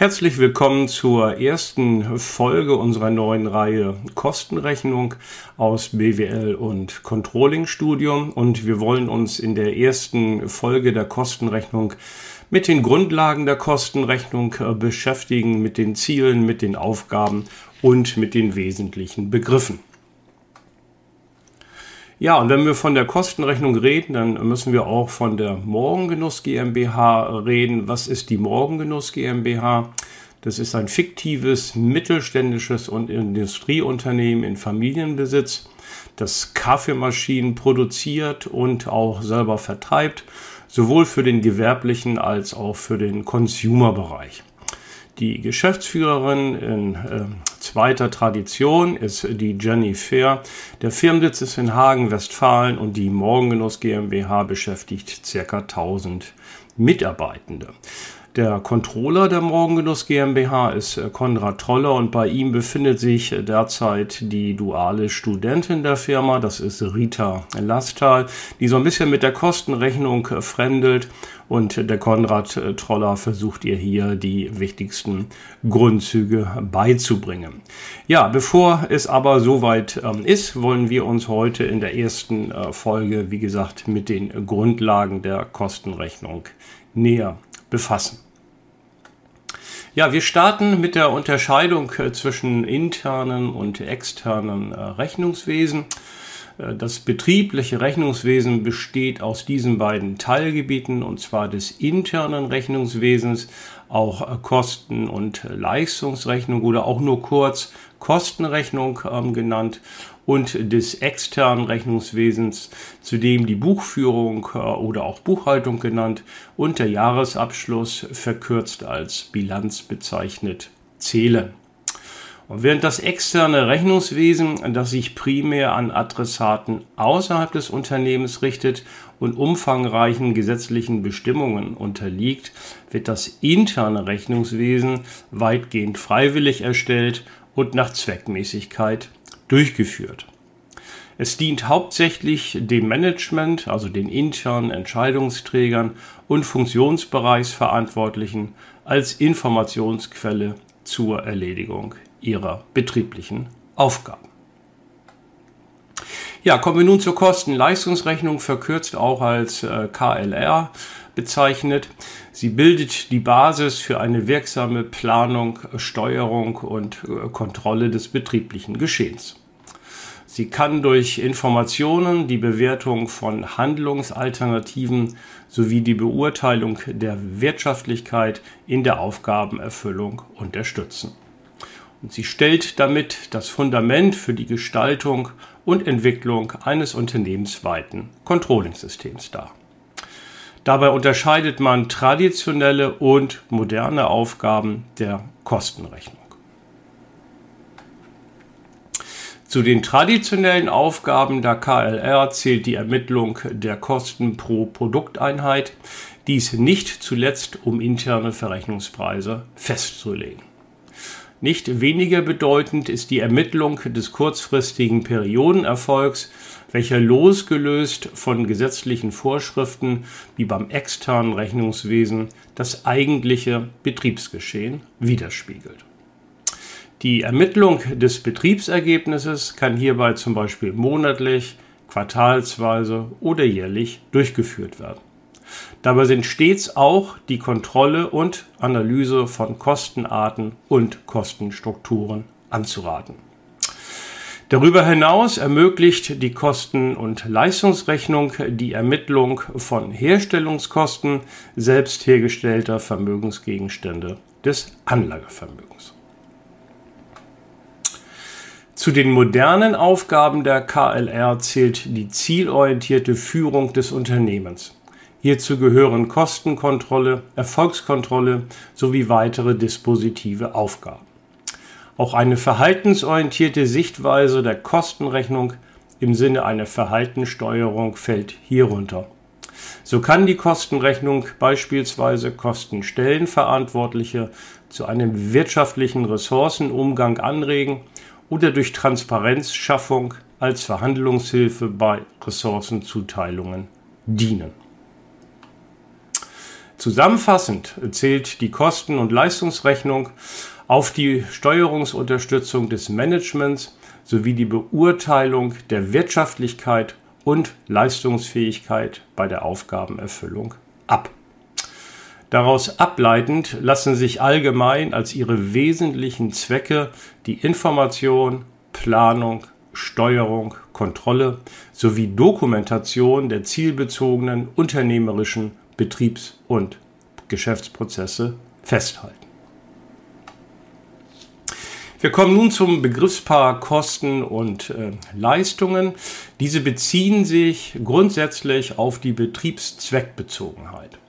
Herzlich willkommen zur ersten Folge unserer neuen Reihe Kostenrechnung aus BWL und Controlling Studium und wir wollen uns in der ersten Folge der Kostenrechnung mit den Grundlagen der Kostenrechnung äh, beschäftigen, mit den Zielen, mit den Aufgaben und mit den wesentlichen Begriffen. Ja, und wenn wir von der Kostenrechnung reden, dann müssen wir auch von der Morgengenuss GmbH reden. Was ist die Morgengenuss GmbH? Das ist ein fiktives mittelständisches und Industrieunternehmen in Familienbesitz, das Kaffeemaschinen produziert und auch selber vertreibt, sowohl für den gewerblichen als auch für den Consumer-Bereich. Die Geschäftsführerin in zweiter Tradition ist die Jenny Fair. Der Firmensitz ist in Hagen, Westfalen und die Morgengenuss GmbH beschäftigt ca. 1000 Mitarbeitende. Der Controller der Morgengenuss GmbH ist äh, Konrad Troller und bei ihm befindet sich derzeit die duale Studentin der Firma, das ist Rita Lastal, die so ein bisschen mit der Kostenrechnung äh, fremdelt und der Konrad äh, Troller versucht ihr hier die wichtigsten Grundzüge beizubringen. Ja, bevor es aber soweit ähm, ist, wollen wir uns heute in der ersten Folge, wie gesagt, mit den Grundlagen der Kostenrechnung näher befassen. Ja, wir starten mit der Unterscheidung äh, zwischen internen und externen äh, Rechnungswesen. Äh, das betriebliche Rechnungswesen besteht aus diesen beiden Teilgebieten, und zwar des internen Rechnungswesens, auch Kosten- und Leistungsrechnung oder auch nur kurz Kostenrechnung ähm, genannt und des externen Rechnungswesens, zu dem die Buchführung äh, oder auch Buchhaltung genannt und der Jahresabschluss verkürzt als Bilanz bezeichnet zählen. Und während das externe Rechnungswesen, das sich primär an Adressaten außerhalb des Unternehmens richtet und umfangreichen gesetzlichen Bestimmungen unterliegt, wird das interne Rechnungswesen weitgehend freiwillig erstellt und nach Zweckmäßigkeit durchgeführt. Es dient hauptsächlich dem Management, also den internen Entscheidungsträgern und Funktionsbereichsverantwortlichen als Informationsquelle zur Erledigung ihrer betrieblichen Aufgaben. Ja, kommen wir nun zur Kosten-Leistungsrechnung, verkürzt auch als äh, KLR bezeichnet. Sie bildet die Basis für eine wirksame Planung, Steuerung und äh, Kontrolle des betrieblichen Geschehens. Sie kann durch Informationen die Bewertung von Handlungsalternativen sowie die Beurteilung der Wirtschaftlichkeit in der Aufgabenerfüllung unterstützen. Und sie stellt damit das Fundament für die Gestaltung und Entwicklung eines unternehmensweiten Controlling-Systems dar. Dabei unterscheidet man traditionelle und moderne Aufgaben der Kostenrechnung. Zu den traditionellen Aufgaben der KLR zählt die Ermittlung der Kosten pro Produkteinheit, dies nicht zuletzt um interne Verrechnungspreise festzulegen. Nicht weniger bedeutend ist die Ermittlung des kurzfristigen Periodenerfolgs, welcher losgelöst von gesetzlichen Vorschriften wie beim externen Rechnungswesen das eigentliche Betriebsgeschehen widerspiegelt. Die Ermittlung des Betriebsergebnisses kann hierbei zum Beispiel monatlich, quartalsweise oder jährlich durchgeführt werden. Dabei sind stets auch die Kontrolle und Analyse von Kostenarten und Kostenstrukturen anzuraten. Darüber hinaus ermöglicht die Kosten- und Leistungsrechnung die Ermittlung von Herstellungskosten selbst hergestellter Vermögensgegenstände des Anlagevermögens. Zu den modernen Aufgaben der KLR zählt die zielorientierte Führung des Unternehmens. Hierzu gehören Kostenkontrolle, Erfolgskontrolle sowie weitere dispositive Aufgaben. Auch eine verhaltensorientierte Sichtweise der Kostenrechnung im Sinne einer Verhaltenssteuerung fällt hierunter. So kann die Kostenrechnung beispielsweise Kostenstellenverantwortliche zu einem wirtschaftlichen Ressourcenumgang anregen oder durch Transparenzschaffung als Verhandlungshilfe bei Ressourcenzuteilungen dienen. Zusammenfassend zählt die Kosten- und Leistungsrechnung auf die Steuerungsunterstützung des Managements sowie die Beurteilung der Wirtschaftlichkeit und Leistungsfähigkeit bei der Aufgabenerfüllung ab. Daraus ableitend lassen sich allgemein als ihre wesentlichen Zwecke die Information, Planung, Steuerung, Kontrolle sowie Dokumentation der zielbezogenen unternehmerischen Betriebs- und Geschäftsprozesse festhalten. Wir kommen nun zum Begriffspaar Kosten und äh, Leistungen. Diese beziehen sich grundsätzlich auf die Betriebszweckbezogenheit.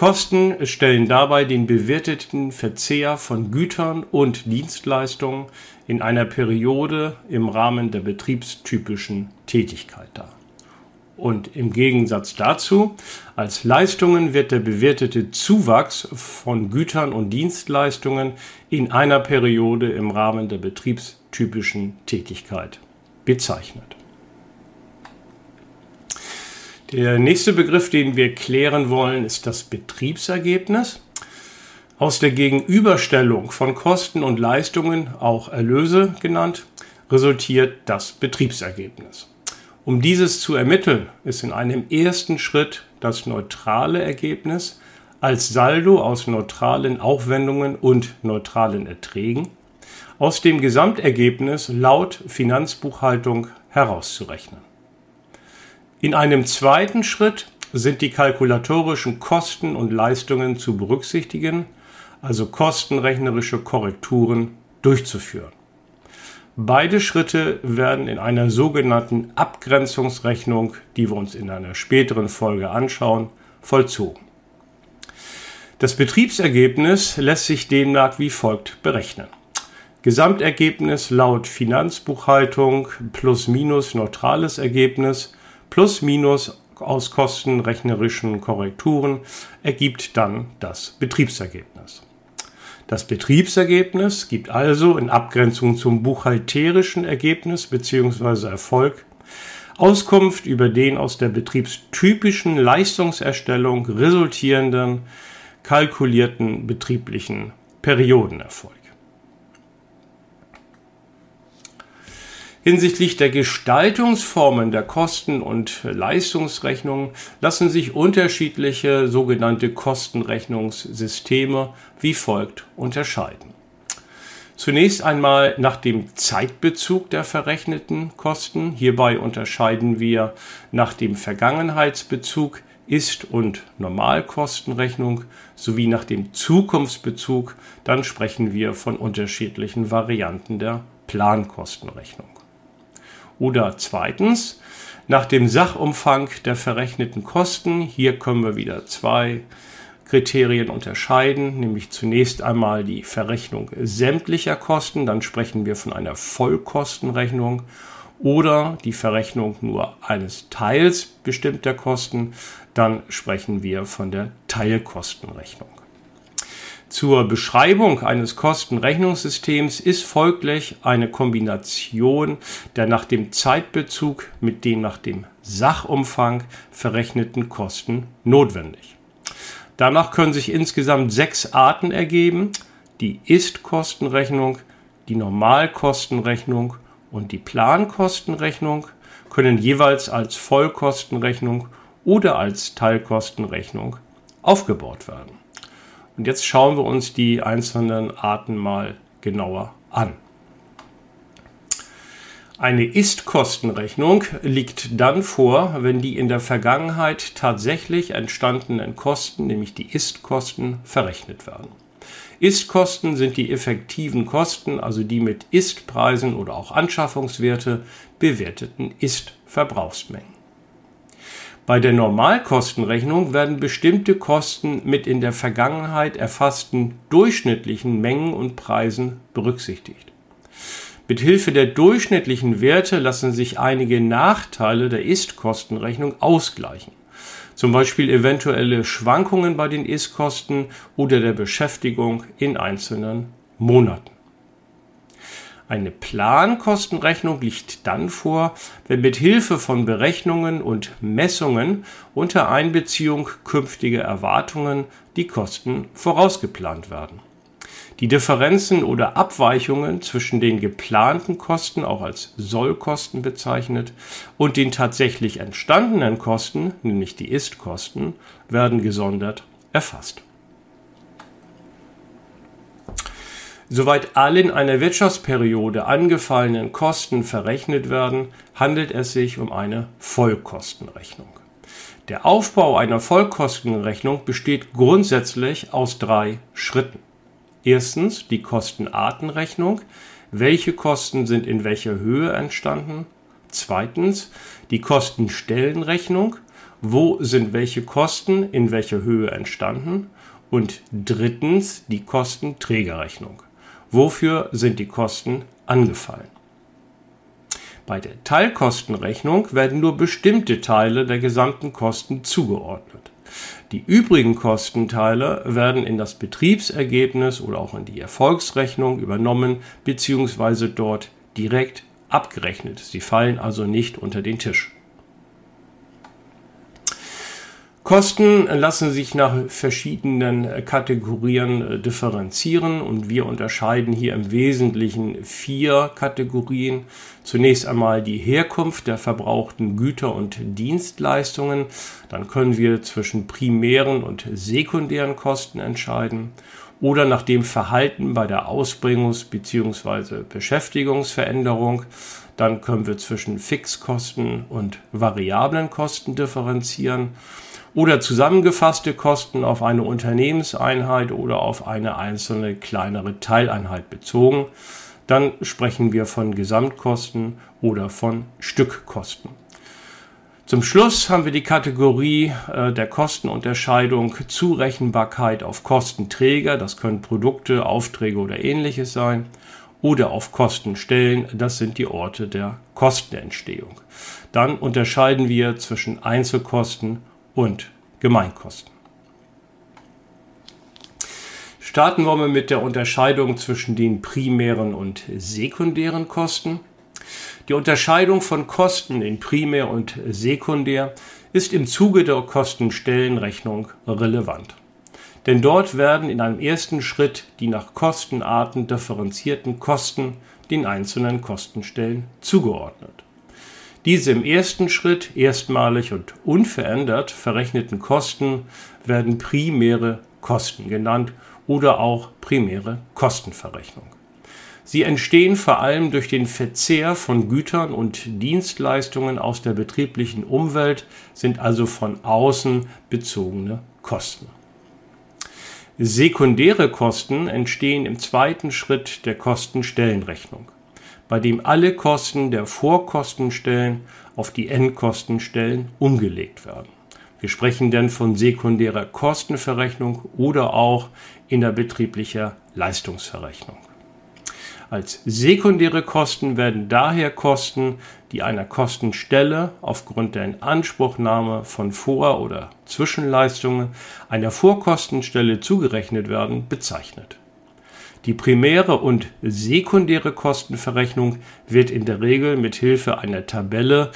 Kosten stellen dabei den bewerteten Verzehr von Gütern und Dienstleistungen in einer Periode im Rahmen der betriebstypischen Tätigkeit dar. Und im Gegensatz dazu, als Leistungen wird der bewertete Zuwachs von Gütern und Dienstleistungen in einer Periode im Rahmen der betriebstypischen Tätigkeit bezeichnet. Der nächste Begriff, den wir klären wollen, ist das Betriebsergebnis. Aus der Gegenüberstellung von Kosten und Leistungen, auch Erlöse genannt, resultiert das Betriebsergebnis. Um dieses zu ermitteln, ist in einem ersten Schritt das neutrale Ergebnis als Saldo aus neutralen Aufwendungen und neutralen Erträgen aus dem Gesamtergebnis laut Finanzbuchhaltung herauszurechnen. In einem zweiten Schritt sind die kalkulatorischen Kosten und Leistungen zu berücksichtigen, also kostenrechnerische Korrekturen durchzuführen. Beide Schritte werden in einer sogenannten Abgrenzungsrechnung, die wir uns in einer späteren Folge anschauen, vollzogen. Das Betriebsergebnis lässt sich demnach wie folgt berechnen. Gesamtergebnis laut Finanzbuchhaltung plus minus neutrales Ergebnis plus minus aus kostenrechnerischen Korrekturen ergibt dann das Betriebsergebnis. Das Betriebsergebnis gibt also in Abgrenzung zum buchhalterischen Ergebnis bzw. Erfolg Auskunft über den aus der betriebstypischen Leistungserstellung resultierenden kalkulierten betrieblichen Periodenerfolg. Hinsichtlich der Gestaltungsformen der Kosten- und Leistungsrechnung lassen sich unterschiedliche sogenannte Kostenrechnungssysteme wie folgt unterscheiden. Zunächst einmal nach dem Zeitbezug der verrechneten Kosten. Hierbei unterscheiden wir nach dem Vergangenheitsbezug Ist- und Normalkostenrechnung sowie nach dem Zukunftsbezug. Dann sprechen wir von unterschiedlichen Varianten der Plankostenrechnung. Oder zweitens, nach dem Sachumfang der verrechneten Kosten. Hier können wir wieder zwei Kriterien unterscheiden, nämlich zunächst einmal die Verrechnung sämtlicher Kosten, dann sprechen wir von einer Vollkostenrechnung oder die Verrechnung nur eines Teils bestimmter Kosten, dann sprechen wir von der Teilkostenrechnung. Zur Beschreibung eines Kostenrechnungssystems ist folglich eine Kombination der nach dem Zeitbezug mit den nach dem Sachumfang verrechneten Kosten notwendig. Danach können sich insgesamt sechs Arten ergeben. Die Ist-Kostenrechnung, die Normalkostenrechnung und die Plankostenrechnung können jeweils als Vollkostenrechnung oder als Teilkostenrechnung aufgebaut werden. Und jetzt schauen wir uns die einzelnen Arten mal genauer an. Eine Ist-Kostenrechnung liegt dann vor, wenn die in der Vergangenheit tatsächlich entstandenen Kosten, nämlich die Ist-Kosten, verrechnet werden. Ist-Kosten sind die effektiven Kosten, also die mit Ist-Preisen oder auch Anschaffungswerte bewerteten Ist-Verbrauchsmengen. Bei der Normalkostenrechnung werden bestimmte Kosten mit in der Vergangenheit erfassten durchschnittlichen Mengen und Preisen berücksichtigt. Mit Hilfe der durchschnittlichen Werte lassen sich einige Nachteile der Ist-Kostenrechnung ausgleichen. Zum Beispiel eventuelle Schwankungen bei den Ist-Kosten oder der Beschäftigung in einzelnen Monaten. Eine Plankostenrechnung liegt dann vor, wenn mit Hilfe von Berechnungen und Messungen unter Einbeziehung künftiger Erwartungen die Kosten vorausgeplant werden. Die Differenzen oder Abweichungen zwischen den geplanten Kosten, auch als Sollkosten bezeichnet, und den tatsächlich entstandenen Kosten, nämlich die Ist-Kosten, werden gesondert erfasst. Soweit alle in einer Wirtschaftsperiode angefallenen Kosten verrechnet werden, handelt es sich um eine Vollkostenrechnung. Der Aufbau einer Vollkostenrechnung besteht grundsätzlich aus drei Schritten. Erstens die Kostenartenrechnung. Welche Kosten sind in welcher Höhe entstanden? Zweitens die Kostenstellenrechnung. Wo sind welche Kosten in welcher Höhe entstanden? Und drittens die Kostenträgerrechnung. Wofür sind die Kosten angefallen? Bei der Teilkostenrechnung werden nur bestimmte Teile der gesamten Kosten zugeordnet. Die übrigen Kostenteile werden in das Betriebsergebnis oder auch in die Erfolgsrechnung übernommen bzw. dort direkt abgerechnet. Sie fallen also nicht unter den Tisch. Kosten lassen sich nach verschiedenen Kategorien äh, differenzieren und wir unterscheiden hier im Wesentlichen vier Kategorien. Zunächst einmal die Herkunft der verbrauchten Güter und Dienstleistungen. Dann können wir zwischen primären und sekundären Kosten entscheiden oder nach dem Verhalten bei der Ausbringungs- bzw. Beschäftigungsveränderung. Dann können wir zwischen Fixkosten und variablen Kosten differenzieren oder zusammengefasste Kosten auf eine Unternehmenseinheit oder auf eine einzelne kleinere Teileinheit bezogen. Dann sprechen wir von Gesamtkosten oder von Stückkosten. Zum Schluss haben wir die Kategorie äh, der Kostenunterscheidung Zurechenbarkeit auf Kostenträger, das können Produkte, Aufträge oder ähnliches sein, oder auf Kostenstellen, das sind die Orte der Kostenentstehung. Dann unterscheiden wir zwischen Einzelkosten und Gemeinkosten. Starten wir mal mit der Unterscheidung zwischen den primären und sekundären Kosten. Die Unterscheidung von Kosten in primär und sekundär ist im Zuge der Kostenstellenrechnung relevant. Denn dort werden in einem ersten Schritt die nach Kostenarten differenzierten Kosten den einzelnen Kostenstellen zugeordnet. Diese im ersten Schritt erstmalig und unverändert verrechneten Kosten werden primäre Kosten genannt oder auch primäre Kostenverrechnung. Sie entstehen vor allem durch den Verzehr von Gütern und Dienstleistungen aus der betrieblichen Umwelt, sind also von außen bezogene Kosten. Sekundäre Kosten entstehen im zweiten Schritt der Kostenstellenrechnung bei dem alle Kosten der Vorkostenstellen auf die Endkostenstellen umgelegt werden. Wir sprechen dann von sekundärer Kostenverrechnung oder auch innerbetrieblicher Leistungsverrechnung. Als sekundäre Kosten werden daher Kosten, die einer Kostenstelle aufgrund der Inanspruchnahme von Vor- oder Zwischenleistungen einer Vorkostenstelle zugerechnet werden, bezeichnet. Die primäre und sekundäre Kostenverrechnung wird in der Regel mit Hilfe einer Tabelle,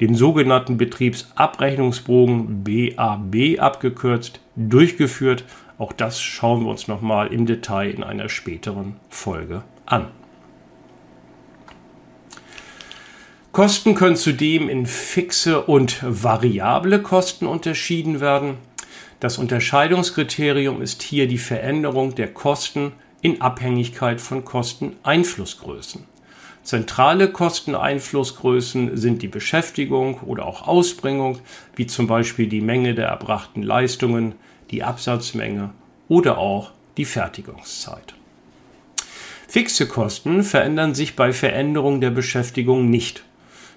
dem sogenannten Betriebsabrechnungsbogen BAB abgekürzt, durchgeführt. Auch das schauen wir uns nochmal im Detail in einer späteren Folge an. Kosten können zudem in fixe und variable Kosten unterschieden werden. Das Unterscheidungskriterium ist hier die Veränderung der Kosten in Abhängigkeit von Kosteneinflussgrößen. Zentrale Kosteneinflussgrößen sind die Beschäftigung oder auch Ausbringung, wie zum Beispiel die Menge der erbrachten Leistungen, die Absatzmenge oder auch die Fertigungszeit. Fixe Kosten verändern sich bei Veränderung der Beschäftigung nicht.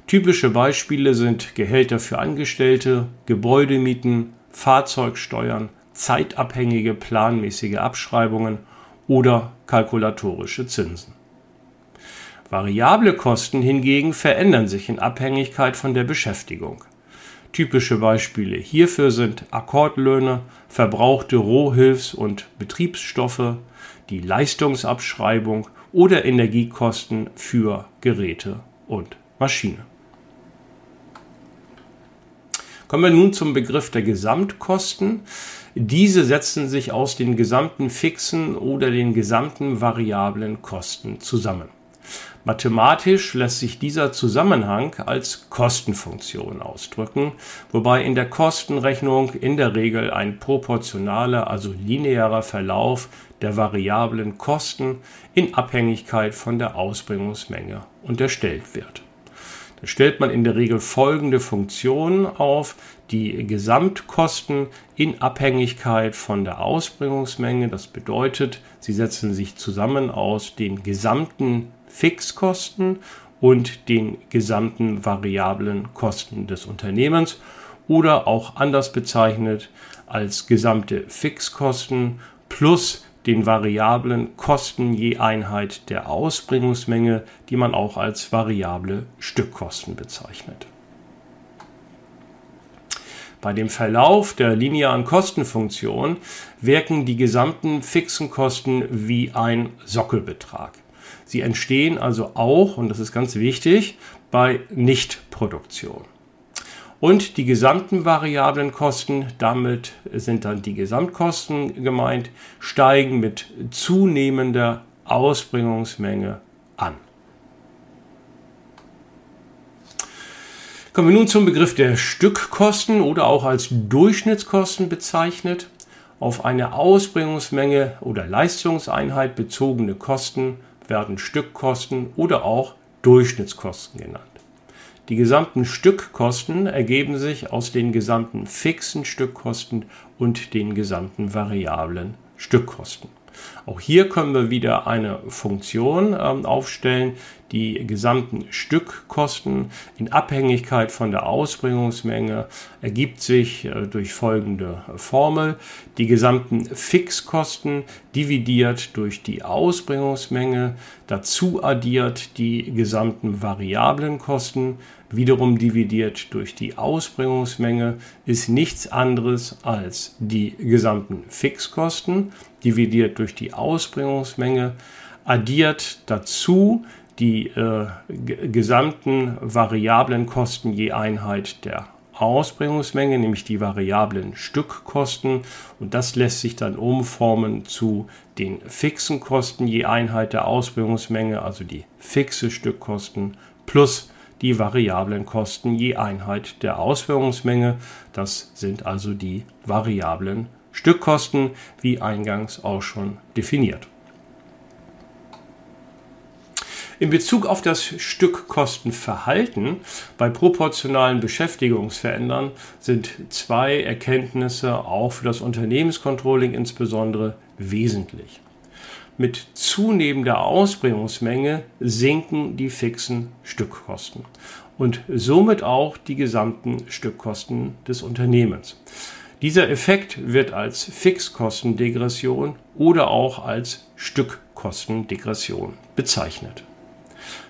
Typische Beispiele sind Gehälter für Angestellte, Gebäudemieten, Fahrzeugsteuern, zeitabhängige planmäßige Abschreibungen oder kalkulatorische Zinsen. Variable Kosten hingegen verändern sich in Abhängigkeit von der Beschäftigung. Typische Beispiele hierfür sind Akkordlöhne, verbrauchte Rohhilfs- und Betriebsstoffe, die Leistungsabschreibung oder Energiekosten für Geräte und Maschine. Kommen wir nun zum Begriff der Gesamtkosten. Diese setzen sich aus den gesamten fixen oder den gesamten variablen Kosten zusammen. Mathematisch lässt sich dieser Zusammenhang als Kostenfunktion ausdrücken, wobei in der Kostenrechnung in der Regel ein proportionaler, also linearer Verlauf der variablen Kosten in Abhängigkeit von der Ausbringungsmenge unterstellt wird. Da stellt man in der Regel folgende Funktion auf, die Gesamtkosten in Abhängigkeit von der Ausbringungsmenge. Das bedeutet, sie setzen sich zusammen aus den gesamten Fixkosten und den gesamten variablen Kosten des Unternehmens oder auch anders bezeichnet als gesamte Fixkosten plus den variablen Kosten je Einheit der Ausbringungsmenge, die man auch als variable Stückkosten bezeichnet. Bei dem Verlauf der linearen Kostenfunktion wirken die gesamten fixen Kosten wie ein Sockelbetrag. Sie entstehen also auch, und das ist ganz wichtig, bei Nichtproduktion. Und die gesamten variablen Kosten, damit sind dann die Gesamtkosten gemeint, steigen mit zunehmender Ausbringungsmenge an. Kommen wir nun zum Begriff der Stückkosten oder auch als Durchschnittskosten bezeichnet. Auf eine Ausbringungsmenge oder Leistungseinheit bezogene Kosten werden Stückkosten oder auch Durchschnittskosten genannt. Die gesamten Stückkosten ergeben sich aus den gesamten fixen Stückkosten und den gesamten variablen Stückkosten. Auch hier können wir wieder eine Funktion ähm, aufstellen, die gesamten Stückkosten in Abhängigkeit von der Ausbringungsmenge ergibt sich äh, durch folgende Formel. Die gesamten Fixkosten dividiert durch die Ausbringungsmenge, dazu addiert die gesamten variablen Kosten, wiederum dividiert durch die Ausbringungsmenge, ist nichts anderes als die gesamten Fixkosten dividiert durch die Ausbringungsmenge, addiert dazu die äh, gesamten variablen Kosten je Einheit der Ausbringungsmenge, nämlich die variablen Stückkosten. Und das lässt sich dann umformen zu den fixen Kosten je Einheit der Ausbringungsmenge, also die fixe Stückkosten plus die variablen Kosten je Einheit der Ausführungsmenge. Das sind also die variablen Stückkosten, wie eingangs auch schon definiert. In Bezug auf das Stückkostenverhalten bei proportionalen Beschäftigungsverändern sind zwei Erkenntnisse auch für das Unternehmenscontrolling insbesondere wesentlich. Mit zunehmender Ausbringungsmenge sinken die fixen Stückkosten und somit auch die gesamten Stückkosten des Unternehmens. Dieser Effekt wird als Fixkostendegression oder auch als Stückkostendegression bezeichnet.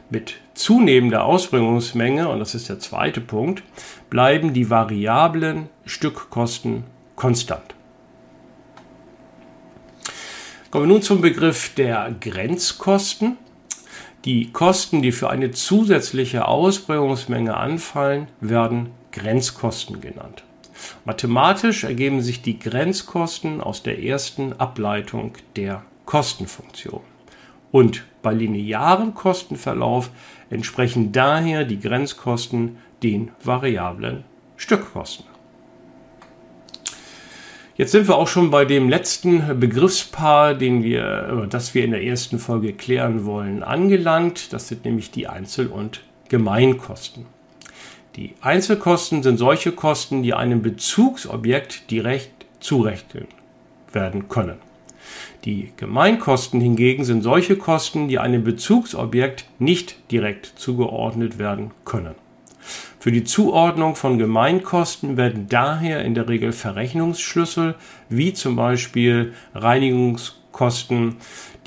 Mit zunehmender Ausbringungsmenge, und das ist der zweite Punkt, bleiben die variablen Stückkosten konstant. Kommen wir nun zum Begriff der Grenzkosten. Die Kosten, die für eine zusätzliche Ausbringungsmenge anfallen, werden Grenzkosten genannt. Mathematisch ergeben sich die Grenzkosten aus der ersten Ableitung der Kostenfunktion. Und bei linearem Kostenverlauf entsprechen daher die Grenzkosten den variablen Stückkosten. Jetzt sind wir auch schon bei dem letzten Begriffspaar, den wir, das wir in der ersten Folge klären wollen, angelangt. Das sind nämlich die Einzel- und Gemeinkosten. Die Einzelkosten sind solche Kosten, die einem Bezugsobjekt direkt zurechnen werden können. Die Gemeinkosten hingegen sind solche Kosten, die einem Bezugsobjekt nicht direkt zugeordnet werden können. Für die Zuordnung von Gemeinkosten werden daher in der Regel Verrechnungsschlüssel wie zum Beispiel Reinigungskosten,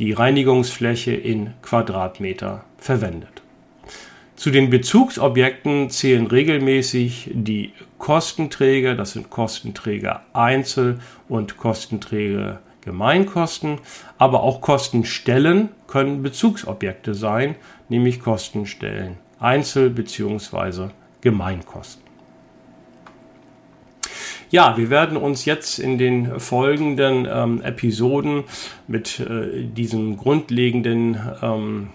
die Reinigungsfläche in Quadratmeter verwendet. Zu den Bezugsobjekten zählen regelmäßig die Kostenträger, das sind Kostenträger Einzel und Kostenträger Gemeinkosten, aber auch Kostenstellen können Bezugsobjekte sein, nämlich Kostenstellen Einzel- bzw. Gemeinkosten. Ja, wir werden uns jetzt in den folgenden ähm, Episoden mit äh, diesen grundlegenden ähm,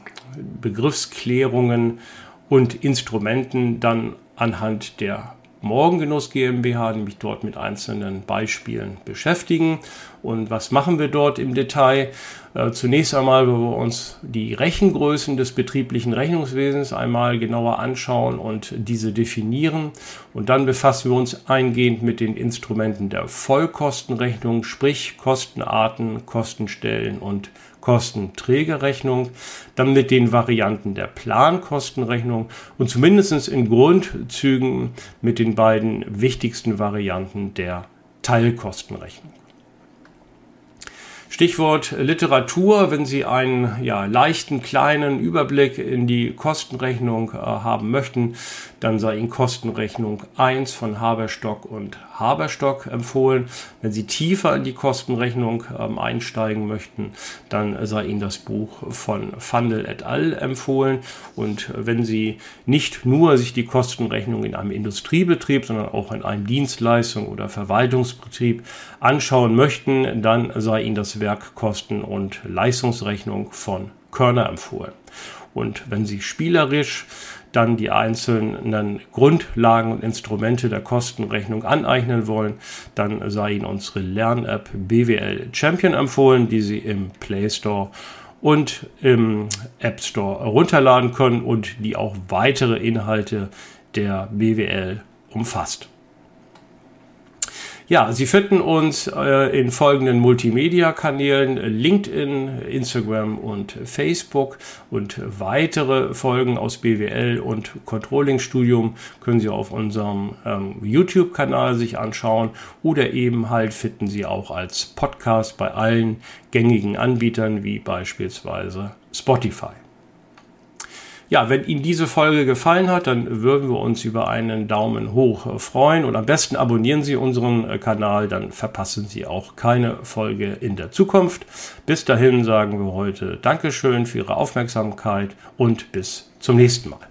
Begriffsklärungen und Instrumenten dann anhand der Morgengenuss GmbH, nämlich dort mit einzelnen Beispielen beschäftigen. Und was machen wir dort im Detail? Äh, zunächst einmal, wo wir uns die Rechengrößen des betrieblichen Rechnungswesens einmal genauer anschauen und diese definieren. Und dann befassen wir uns eingehend mit den Instrumenten der Vollkostenrechnung, sprich Kostenarten, Kostenstellen und Kostenträgerrechnung, dann mit den Varianten der Plankostenrechnung und zumindest in Grundzügen mit den beiden wichtigsten Varianten der Teilkostenrechnung. Stichwort Literatur, wenn Sie einen ja, leichten kleinen Überblick in die Kostenrechnung äh, haben möchten, dann sei Ihnen Kostenrechnung 1 von Haberstock und Haberstock empfohlen. Wenn Sie tiefer in die Kostenrechnung ähm, einsteigen möchten, dann sei Ihnen das Buch von Fandel et al. empfohlen. Und wenn Sie nicht nur sich die Kostenrechnung in einem Industriebetrieb, sondern auch in einem Dienstleistung oder Verwaltungsbetrieb anschauen möchten, dann sei Ihnen das Werk Kosten- und Leistungsrechnung von Körner empfohlen. Und wenn Sie spielerisch dann die einzelnen Grundlagen und Instrumente der Kostenrechnung aneignen wollen, dann sei Ihnen unsere Lern-App BWL Champion empfohlen, die Sie im Play Store und im App Store herunterladen können und die auch weitere Inhalte der BWL umfasst. Ja, Sie finden uns äh, in folgenden Multimedia-Kanälen, LinkedIn, Instagram und Facebook und weitere Folgen aus BWL und Controlling-Studium können Sie auf unserem ähm, YouTube-Kanal sich anschauen oder eben halt finden Sie auch als Podcast bei allen gängigen Anbietern wie beispielsweise Spotify. Ja, wenn Ihnen diese Folge gefallen hat, dann würden wir uns über einen Daumen hoch freuen und am besten abonnieren Sie unseren äh, Kanal, dann verpassen Sie auch keine Folge in der Zukunft. Bis dahin sagen wir heute Dankeschön für Ihre Aufmerksamkeit und bis zum nächsten Mal.